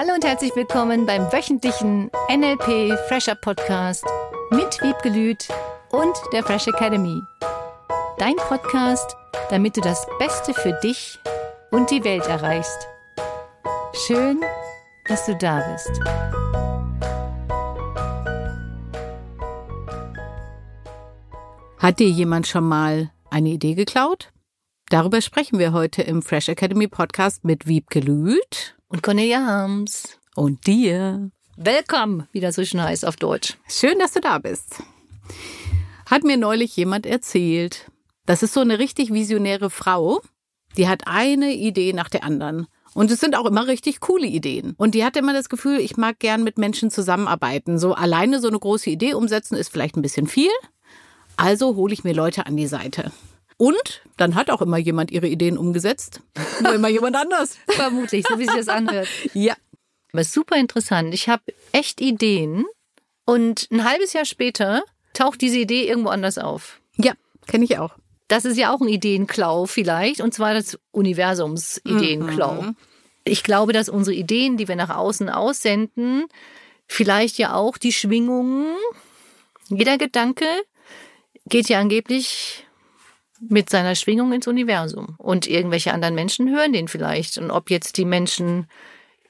Hallo und herzlich willkommen beim wöchentlichen NLP Fresher Podcast mit Wiebgelüt und der Fresh Academy. Dein Podcast, damit du das Beste für dich und die Welt erreichst. Schön, dass du da bist. Hat dir jemand schon mal eine Idee geklaut? Darüber sprechen wir heute im Fresh Academy Podcast mit Wiebke Lüth Und Cornelia Harms. und dir. Willkommen, wie das so schön heißt auf Deutsch. Schön, dass du da bist. Hat mir neulich jemand erzählt. Das ist so eine richtig visionäre Frau. Die hat eine Idee nach der anderen. Und es sind auch immer richtig coole Ideen. Und die hat immer das Gefühl, ich mag gern mit Menschen zusammenarbeiten. So alleine so eine große Idee umsetzen ist vielleicht ein bisschen viel. Also hole ich mir Leute an die Seite. Und dann hat auch immer jemand ihre Ideen umgesetzt. Nur immer jemand anders. Vermutlich, so wie sich das anhört. Ja. Aber super interessant. Ich habe echt Ideen und ein halbes Jahr später taucht diese Idee irgendwo anders auf. Ja, kenne ich auch. Das ist ja auch ein Ideenklau vielleicht, und zwar das Universums Ideenklau. Ich glaube, dass unsere Ideen, die wir nach außen aussenden, vielleicht ja auch die Schwingungen, jeder Gedanke geht ja angeblich mit seiner Schwingung ins Universum. Und irgendwelche anderen Menschen hören den vielleicht. Und ob jetzt die Menschen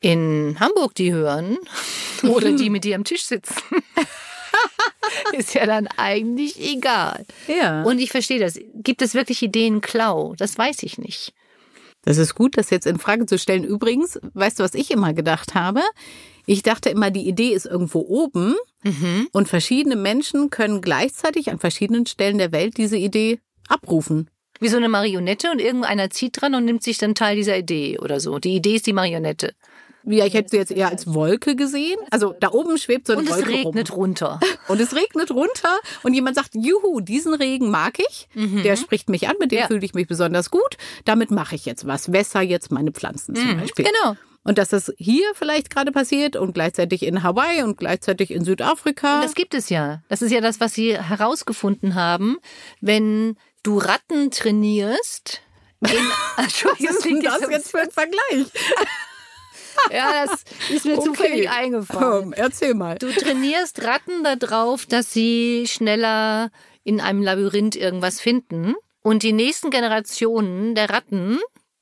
in Hamburg die hören oder die mit dir am Tisch sitzen, ist ja dann eigentlich egal. Ja. Und ich verstehe das. Gibt es wirklich Ideenklau? Das weiß ich nicht. Das ist gut, das jetzt in Frage zu stellen. Übrigens, weißt du, was ich immer gedacht habe? Ich dachte immer, die Idee ist irgendwo oben und verschiedene Menschen können gleichzeitig an verschiedenen Stellen der Welt diese Idee abrufen. Wie so eine Marionette und irgendeiner zieht dran und nimmt sich dann Teil dieser Idee oder so. Die Idee ist die Marionette. Ja, ich hätte sie jetzt eher als Wolke gesehen. Also da oben schwebt so eine Und es Wolke regnet rum. runter. Und es regnet runter und jemand sagt, juhu, diesen Regen mag ich. Der spricht mich an, mit dem Mhm. Ja. fühle ich mich besonders gut. Damit mache ich jetzt was. Wässer jetzt meine Pflanzen zum Beispiel. Genau. Und dass das hier vielleicht gerade passiert und gleichzeitig in Hawaii und gleichzeitig in Südafrika. Das gibt es ja. Das ist ja das, was sie herausgefunden haben. Wenn du Ratten trainierst. In, Entschuldigung, was ist denn klingt das so- jetzt für ein Vergleich? Ja, das ist mir zufällig eingefallen. Ähm, erzähl mal. Du trainierst Ratten darauf, dass sie schneller in einem Labyrinth irgendwas finden. Und die nächsten Generationen der Ratten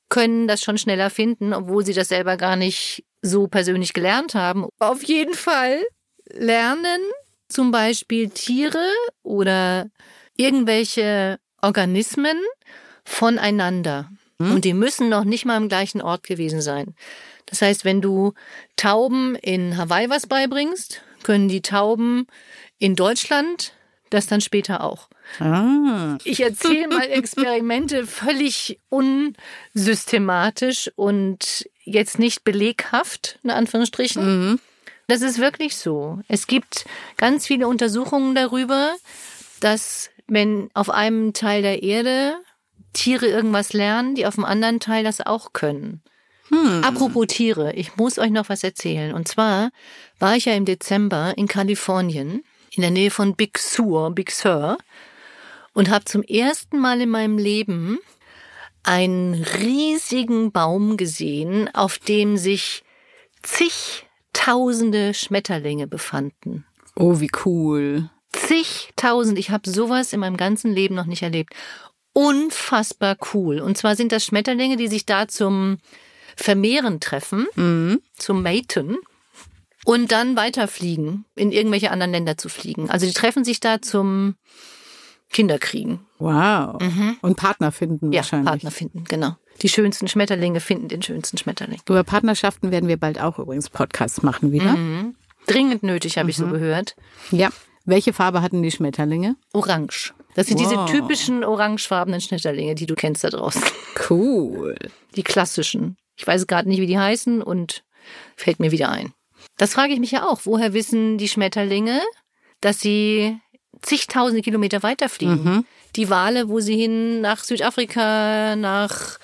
können das schon schneller finden, obwohl sie das selber gar nicht so persönlich gelernt haben. Auf jeden Fall lernen zum Beispiel Tiere oder irgendwelche Organismen voneinander. Und die müssen noch nicht mal am gleichen Ort gewesen sein. Das heißt, wenn du Tauben in Hawaii was beibringst, können die Tauben in Deutschland das dann später auch. Ah. Ich erzähle mal Experimente völlig unsystematisch und jetzt nicht beleghaft, in Anführungsstrichen. Das ist wirklich so. Es gibt ganz viele Untersuchungen darüber, dass wenn auf einem Teil der Erde Tiere irgendwas lernen, die auf dem anderen Teil das auch können. Apropos Tiere, ich muss euch noch was erzählen. Und zwar war ich ja im Dezember in Kalifornien, in der Nähe von Big Sur, Big Sur, und habe zum ersten Mal in meinem Leben einen riesigen Baum gesehen, auf dem sich zigtausende Schmetterlinge befanden. Oh, wie cool. Zigtausend. Ich habe sowas in meinem ganzen Leben noch nicht erlebt. Unfassbar cool. Und zwar sind das Schmetterlinge, die sich da zum Vermehren treffen, zum Maten und dann weiterfliegen, in irgendwelche anderen Länder zu fliegen. Also die treffen sich da zum Kinderkriegen. Wow. Und Partner finden Ja, wahrscheinlich. Partner finden, genau. Die schönsten Schmetterlinge finden den schönsten Schmetterling. Über Partnerschaften werden wir bald auch übrigens Podcasts machen wieder. Dringend nötig, habe ich so gehört. Ja. Welche Farbe hatten die Schmetterlinge? Orange. Das sind Wow. diese typischen orangefarbenen Schmetterlinge, die du kennst da draußen. Cool. Die klassischen. Ich weiß gerade nicht, wie die heißen und fällt mir wieder ein. Das frage ich mich ja auch. Woher wissen die Schmetterlinge, dass sie zigtausende Kilometer weiterfliegen? Die Wale, wo sie hin nach Südafrika, nach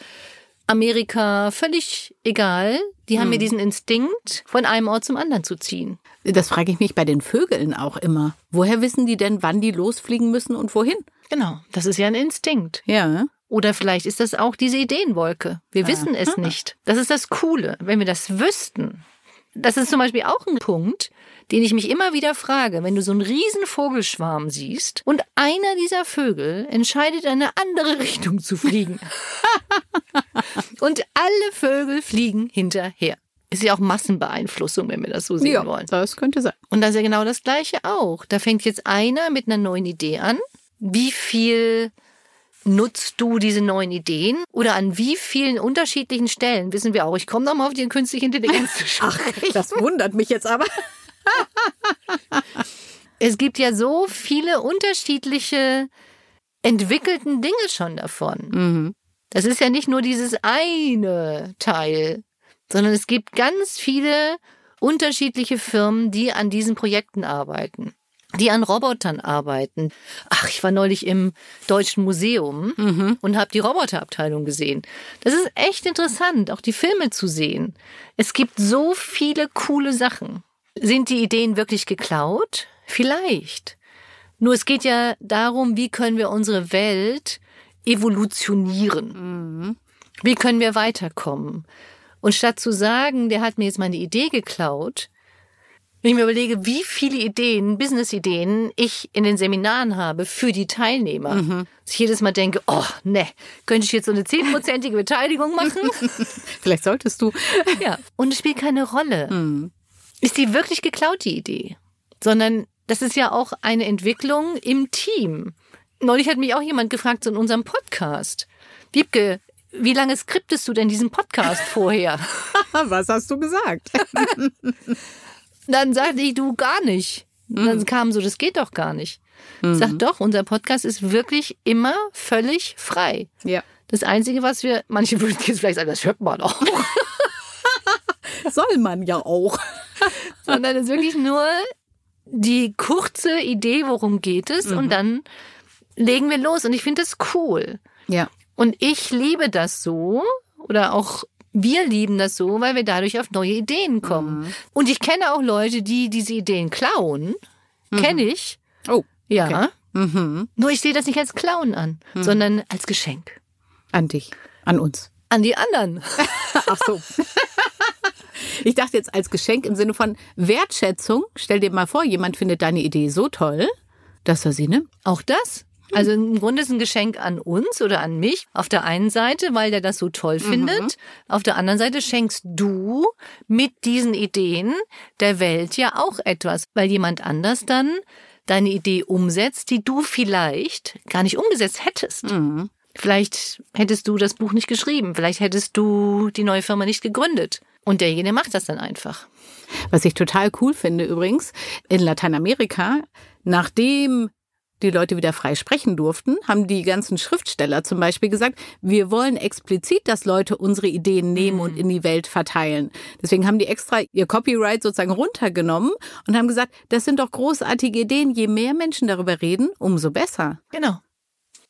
Amerika, völlig egal. Die haben mir diesen Instinkt, von einem Ort zum anderen zu ziehen. Das frage ich mich bei den Vögeln auch immer. Woher wissen die denn, wann die losfliegen müssen und wohin? Genau, das ist ja ein Instinkt. Ja. Oder vielleicht ist das auch diese Ideenwolke. Wir wissen es nicht. Das ist das Coole. Wenn wir das wüssten, das ist zum Beispiel auch ein Punkt, den ich mich immer wieder frage, wenn du so einen riesen Vogelschwarm siehst und einer dieser Vögel entscheidet, in eine andere Richtung zu fliegen. und alle Vögel fliegen hinterher. Ist ja auch Massenbeeinflussung, wenn wir das so sehen ja, wollen. das könnte sein. Und das ist ja genau das Gleiche auch. Da fängt jetzt einer mit einer neuen Idee an. Wie viel nutzt du diese neuen Ideen? Oder an wie vielen unterschiedlichen Stellen wissen wir auch? Ich komme nochmal auf die künstliche Intelligenz zu sprechen. Das wundert mich jetzt aber. Es gibt ja so viele unterschiedliche entwickelten Dinge schon davon. Mhm. Das ist ja nicht nur dieses eine Teil, sondern es gibt ganz viele unterschiedliche Firmen, die an diesen Projekten arbeiten, die an Robotern arbeiten. Ach, ich war neulich im Deutschen Museum Mhm. und habe die Roboterabteilung gesehen. Das ist echt interessant, auch die Filme zu sehen. Es gibt so viele coole Sachen. Sind die Ideen wirklich geklaut? Vielleicht. Nur es geht ja darum, wie können wir unsere Welt evolutionieren? Wie können wir weiterkommen? Und statt zu sagen, der hat mir jetzt meine Idee geklaut, wenn ich mir überlege, wie viele Ideen, Business-Ideen ich in den Seminaren habe für die Teilnehmer, dass ich jedes Mal denke, oh, ne, könnte ich jetzt so eine zehnprozentige Beteiligung machen? Vielleicht solltest du. ja. Und es spielt keine Rolle. Ist die wirklich geklaut, die Idee? Sondern das ist ja auch eine Entwicklung im Team. Neulich hat mich auch jemand gefragt so in unserem Podcast. Wiebke, wie lange skriptest du denn diesen Podcast vorher? Was hast du gesagt? Dann sagte ich, du gar nicht. Und Dann kam so, das geht doch gar nicht. Ich sag doch, unser Podcast ist wirklich immer völlig frei. Ja. Das Einzige, was wir, manche würden jetzt vielleicht sagen, das hört man auch. Soll man ja auch. sondern es ist wirklich nur die kurze Idee, worum geht es, und dann legen wir los. Und ich finde das cool. Ja. Und ich liebe das so, oder auch wir lieben das so, weil wir dadurch auf neue Ideen kommen. Und ich kenne auch Leute, die diese Ideen klauen. Kenne ich. Oh. Ja. Mhm. Nur ich sehe das nicht als Klauen an, sondern als Geschenk. An dich. An uns. An die anderen. Ach so. Ich dachte jetzt als Geschenk im Sinne von Wertschätzung. Stell dir mal vor, jemand findet deine Idee so toll, dass er sie nimmt. Auch das. Also im Grunde ist ein Geschenk an uns oder an mich. Auf der einen Seite, weil der das so toll findet. Auf der anderen Seite schenkst du mit diesen Ideen der Welt ja auch etwas, weil jemand anders dann deine Idee umsetzt, die du vielleicht gar nicht umgesetzt hättest. Vielleicht hättest du das Buch nicht geschrieben. Vielleicht hättest du die neue Firma nicht gegründet. Und derjenige macht das dann einfach. Was ich total cool finde übrigens, in Lateinamerika, nachdem die Leute wieder frei sprechen durften, haben die ganzen Schriftsteller zum Beispiel gesagt, wir wollen explizit, dass Leute unsere Ideen nehmen und in die Welt verteilen. Deswegen haben die extra ihr Copyright sozusagen runtergenommen und haben gesagt, das sind doch großartige Ideen. Je mehr Menschen darüber reden, umso besser. Genau.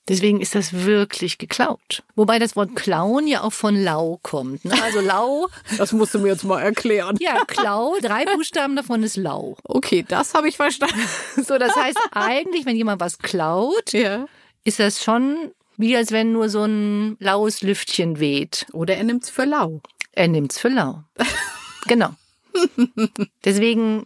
Deswegen ist das wirklich geklaut. Wobei das Wort klauen ja auch von lau kommt. Ne? Also lau, Das musst du mir jetzt mal erklären. ja, klau, drei Buchstaben davon ist lau. Okay, das habe ich verstanden. So, das heißt eigentlich, wenn jemand was klaut, Ja. ist das schon wie als wenn nur so ein laues Lüftchen weht. Oder er nimmt's für lau. Er nimmt's für lau. genau. Deswegen,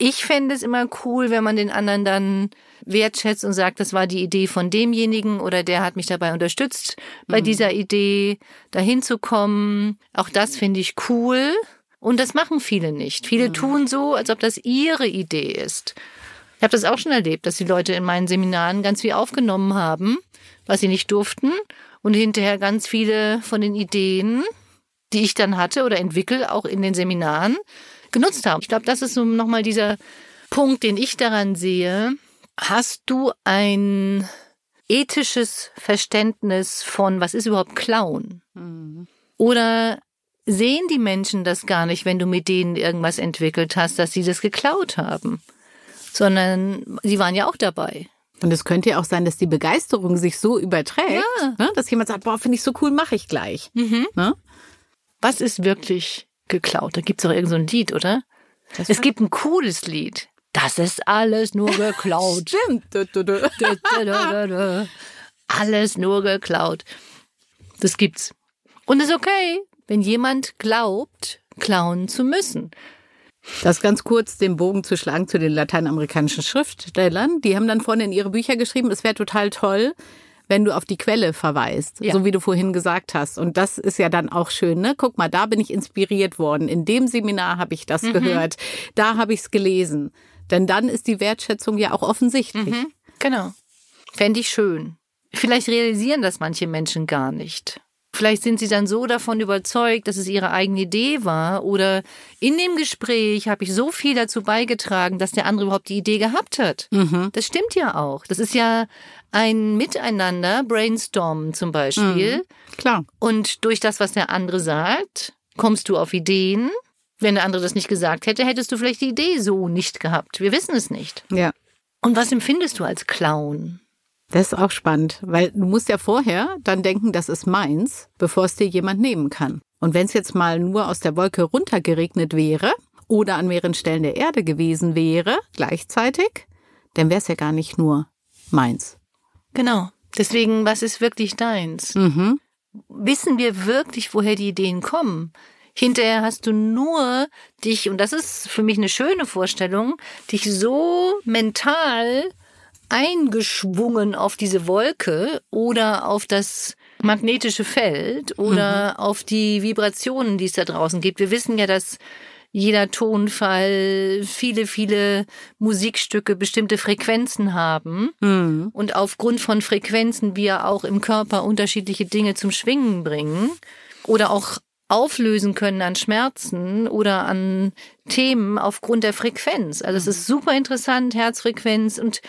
ich fände es immer cool, wenn man den anderen dann wertschätzt und sagt, das war die Idee von demjenigen oder der hat mich dabei unterstützt, bei dieser Idee dahin zu kommen. Auch das finde ich cool. Und das machen viele nicht. Viele tun so, als ob das ihre Idee ist. Ich habe das auch schon erlebt, dass die Leute in meinen Seminaren ganz viel aufgenommen haben, was sie nicht durften. Und hinterher ganz viele von den Ideen, die ich dann hatte oder entwickle, auch in den Seminaren, genutzt haben. Ich glaube, das ist so nochmal dieser Punkt, den ich daran sehe. Hast du ein ethisches Verständnis von, was ist überhaupt Klauen? Oder sehen die Menschen das gar nicht, wenn du mit denen irgendwas entwickelt hast, dass sie das geklaut haben? Sondern sie waren ja auch dabei. Und es könnte ja auch sein, dass die Begeisterung sich so überträgt, Ja. ne, dass jemand sagt, boah, finde ich so cool, mache ich gleich. Ne? Was ist wirklich geklaut? Da gibt's doch irgend so ein Lied, oder? Das Es gibt ein cooles Lied. Das ist alles nur geklaut. Stimmt. Dö, dö, dö. Alles nur geklaut. Das gibt's. Und ist okay, wenn jemand glaubt, klauen zu müssen. Das ganz kurz den Bogen zu schlagen zu den lateinamerikanischen Schriftstellern. Die haben dann vorne in ihre Bücher geschrieben, es wäre total toll, wenn du auf die Quelle verweist, ja. so wie du vorhin gesagt hast. Und das ist ja dann auch schön, ne? Guck mal, da bin ich inspiriert worden. In dem Seminar habe ich das mhm. gehört. Da habe ich es gelesen. Denn dann ist die Wertschätzung ja auch offensichtlich. Mhm. Genau. Fände ich schön. Vielleicht realisieren das manche Menschen gar nicht. Vielleicht sind sie dann so davon überzeugt, dass es ihre eigene Idee war oder in dem Gespräch habe ich so viel dazu beigetragen, dass der andere überhaupt die Idee gehabt hat. Mhm. Das stimmt ja auch. Das ist ja ein Miteinander, Brainstormen zum Beispiel. Mhm. Klar. Und durch das, was der andere sagt, kommst du auf Ideen. Wenn der andere das nicht gesagt hätte, hättest du vielleicht die Idee so nicht gehabt. Wir wissen es nicht. Ja. Und was empfindest du als Clown? Das ist auch spannend, weil du musst ja vorher dann denken, das ist meins, bevor es dir jemand nehmen kann. Und wenn es jetzt mal nur aus der Wolke runtergeregnet wäre oder an mehreren Stellen der Erde gewesen wäre, gleichzeitig, dann wäre es ja gar nicht nur meins. Genau. Deswegen, was ist wirklich deins? Mhm. Wissen wir wirklich, woher die Ideen kommen? Hinterher hast du nur dich, und das ist für mich eine schöne Vorstellung, dich so mental eingeschwungen auf diese Wolke oder auf das magnetische Feld oder mhm. auf die Vibrationen, die es da draußen gibt. Wir wissen ja, dass jeder Tonfall, viele, viele Musikstücke bestimmte Frequenzen haben mhm. und aufgrund von Frequenzen wir auch im Körper unterschiedliche Dinge zum Schwingen bringen oder auch auflösen können an Schmerzen oder an Themen aufgrund der Frequenz. Also es ist mhm. super interessant, Herzfrequenz und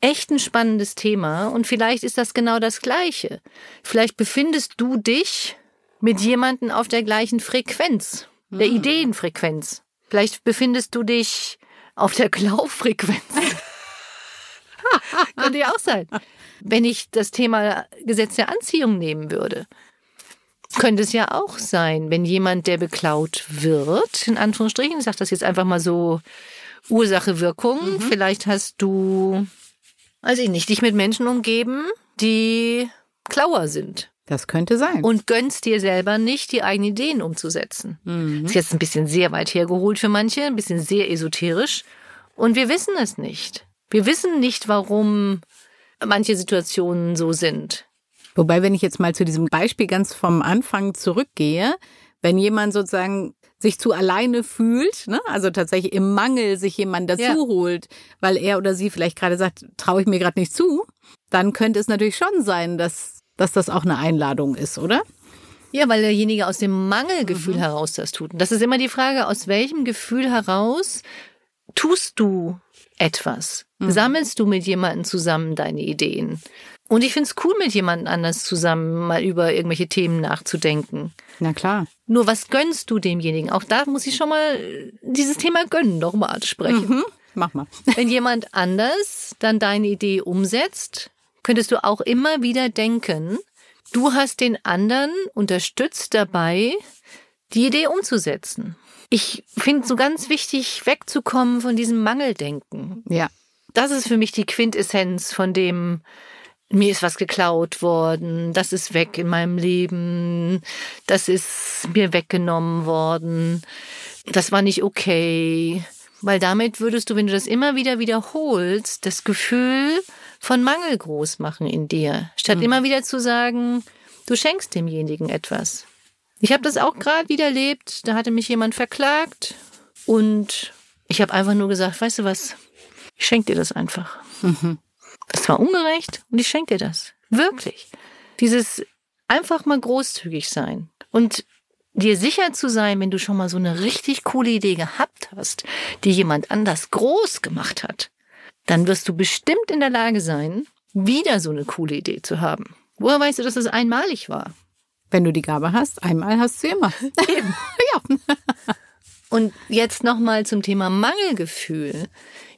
echt ein spannendes Thema und vielleicht ist das genau das Gleiche. Vielleicht befindest du dich mit jemandem auf der gleichen Frequenz, der hm. Ideenfrequenz. Vielleicht befindest du dich auf der Glaubfrequenz. Könnte ja auch sein. Wenn ich das Thema Gesetz der Anziehung nehmen würde, könnte es ja auch sein, wenn jemand, der beklaut wird, in Anführungsstrichen, ich sage das jetzt einfach mal so, Ursache, Wirkung, mhm. vielleicht hast du weiß ich nicht, dich mit Menschen umgeben, die Klauer sind. Das könnte sein. Und gönnst dir selber nicht, die eigenen Ideen umzusetzen. Mhm. Ist jetzt ein bisschen sehr weit hergeholt für manche, ein bisschen sehr esoterisch. Und wir wissen es nicht. Wir wissen nicht, warum manche Situationen so sind. Wobei, wenn ich jetzt mal zu diesem Beispiel ganz vom Anfang zurückgehe, wenn jemand sozusagen sich zu alleine fühlt, ne? also tatsächlich im Mangel sich jemand dazu ja. holt, weil er oder sie vielleicht gerade sagt, traue ich mir gerade nicht zu, dann könnte es natürlich schon sein, dass, dass das auch eine Einladung ist, oder? Ja, weil derjenige aus dem Mangelgefühl mhm. heraus das tut. Und das ist immer die Frage, aus welchem Gefühl heraus tust du etwas? Mhm. Sammelst du mit jemandem zusammen deine Ideen? Und ich finde es cool, mit jemandem anders zusammen mal über irgendwelche Themen nachzudenken. Na klar. Nur was gönnst du demjenigen? Auch da muss ich schon mal dieses Thema gönnen nochmal ansprechen. Mhm. Mach mal. Wenn jemand anders dann deine Idee umsetzt, könntest du auch immer wieder denken, du hast den anderen unterstützt dabei, die Idee umzusetzen. Ich finde so ganz wichtig, wegzukommen von diesem Mangeldenken. Ja. Das ist für mich die Quintessenz von dem, mir ist was geklaut worden, das ist weg in meinem Leben, das ist mir weggenommen worden, das war nicht okay. Weil damit würdest du, wenn du das immer wieder wiederholst, das Gefühl von Mangel groß machen in dir, statt mhm. immer wieder zu sagen, du schenkst demjenigen etwas. Ich habe das auch gerade wieder erlebt, da hatte mich jemand verklagt und ich habe einfach nur gesagt, weißt du was, ich schenke dir das einfach. Mhm. Das war ungerecht und ich schenke dir das. Wirklich. Dieses einfach mal großzügig sein und dir sicher zu sein, wenn du schon mal so eine richtig coole Idee gehabt hast, die jemand anders groß gemacht hat, dann wirst du bestimmt in der Lage sein, wieder so eine coole Idee zu haben. Woher weißt du, dass es einmalig war? Wenn du die Gabe hast, einmal hast du immer. Eben. ja. Und jetzt nochmal zum Thema Mangelgefühl.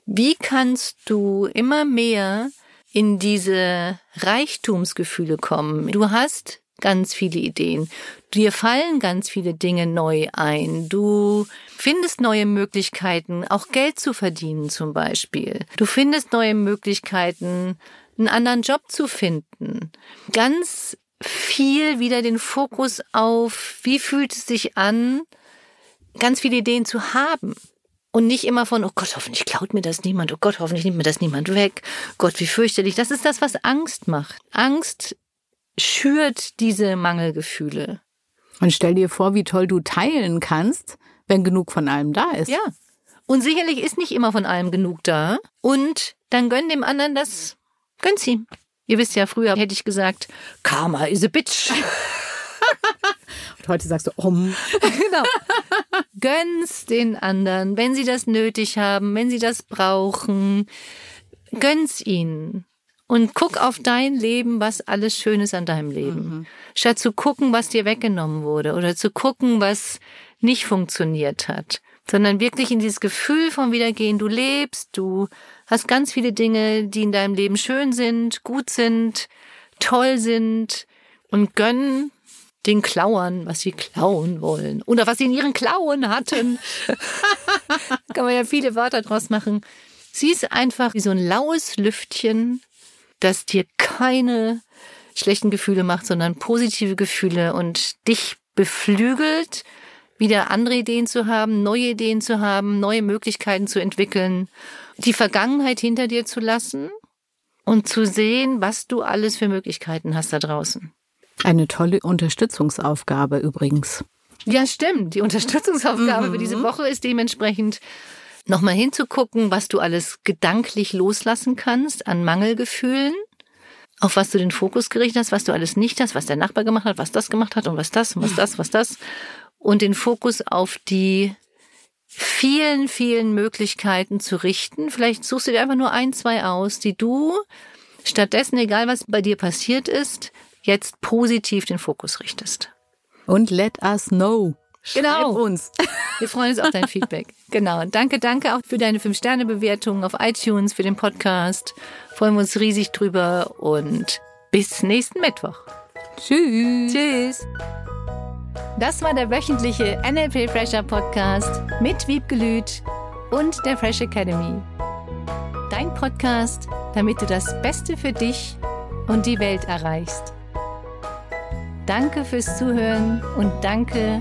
Wie kannst du immer mehr in diese Reichtumsgefühle kommen? Du hast ganz viele Ideen. Dir fallen ganz viele Dinge neu ein. Du findest neue Möglichkeiten, auch Geld zu verdienen zum Beispiel. Du findest neue Möglichkeiten, einen anderen Job zu finden. Ganz viel wieder den Fokus auf, wie fühlt es sich an, ganz viele Ideen zu haben. Und nicht immer von, oh Gott, hoffentlich klaut mir das niemand, oh Gott, hoffentlich nimmt mir das niemand weg. Gott, wie fürchterlich. Das ist das, was Angst macht. Angst schürt diese Mangelgefühle. Und stell dir vor, wie toll du teilen kannst, wenn genug von allem da ist. Ja. Und sicherlich ist nicht immer von allem genug da. Und dann gönn dem anderen das, gönn's ihm. Ihr wisst ja, früher hätte ich gesagt, Karma is a bitch. Und heute sagst du, um. genau. Gönn's den anderen, wenn sie das nötig haben, wenn sie das brauchen. Gönn's ihnen. Und guck auf dein Leben, was alles Schönes an deinem Leben. Mhm. Statt zu gucken, was dir weggenommen wurde oder zu gucken, was nicht funktioniert hat. Sondern wirklich in dieses Gefühl von Wiedergehen. Du lebst, du hast ganz viele Dinge, die in deinem Leben schön sind, gut sind, toll sind und gönn den Klauern, was sie klauen wollen. Oder was sie in ihren Klauen hatten. Kann man ja viele Wörter draus machen. Sie ist einfach wie so ein laues Lüftchen, das dir keine schlechten Gefühle macht, sondern positive Gefühle und dich beflügelt, wieder andere Ideen zu haben, neue Ideen zu haben, neue Möglichkeiten zu entwickeln, die Vergangenheit hinter dir zu lassen und zu sehen, was du alles für Möglichkeiten hast da draußen. Eine tolle Unterstützungsaufgabe übrigens. Ja, stimmt. Die Unterstützungsaufgabe mhm. für diese Woche ist dementsprechend nochmal hinzugucken, was du alles gedanklich loslassen kannst an Mangelgefühlen, auf was du den Fokus gerichtet hast, was du alles nicht hast, was der Nachbar gemacht hat, was das gemacht hat und was das und was das, was das. Und den Fokus auf die vielen, vielen Möglichkeiten zu richten. Vielleicht suchst du dir einfach nur ein, zwei aus, die du stattdessen, egal was bei dir passiert ist, jetzt positiv den Fokus richtest. Und let us know. Genau. Schreib uns. Wir freuen uns auf dein Feedback. Genau. Danke, danke auch für deine 5-Sterne-Bewertung auf iTunes, für den Podcast. Freuen wir uns riesig drüber und bis nächsten Mittwoch. Tschüss. Tschüss. Das war der wöchentliche NLP Fresher Podcast mit Wiebgelüt und der Fresh Academy. Dein Podcast, damit du das Beste für dich und die Welt erreichst. Danke fürs Zuhören und danke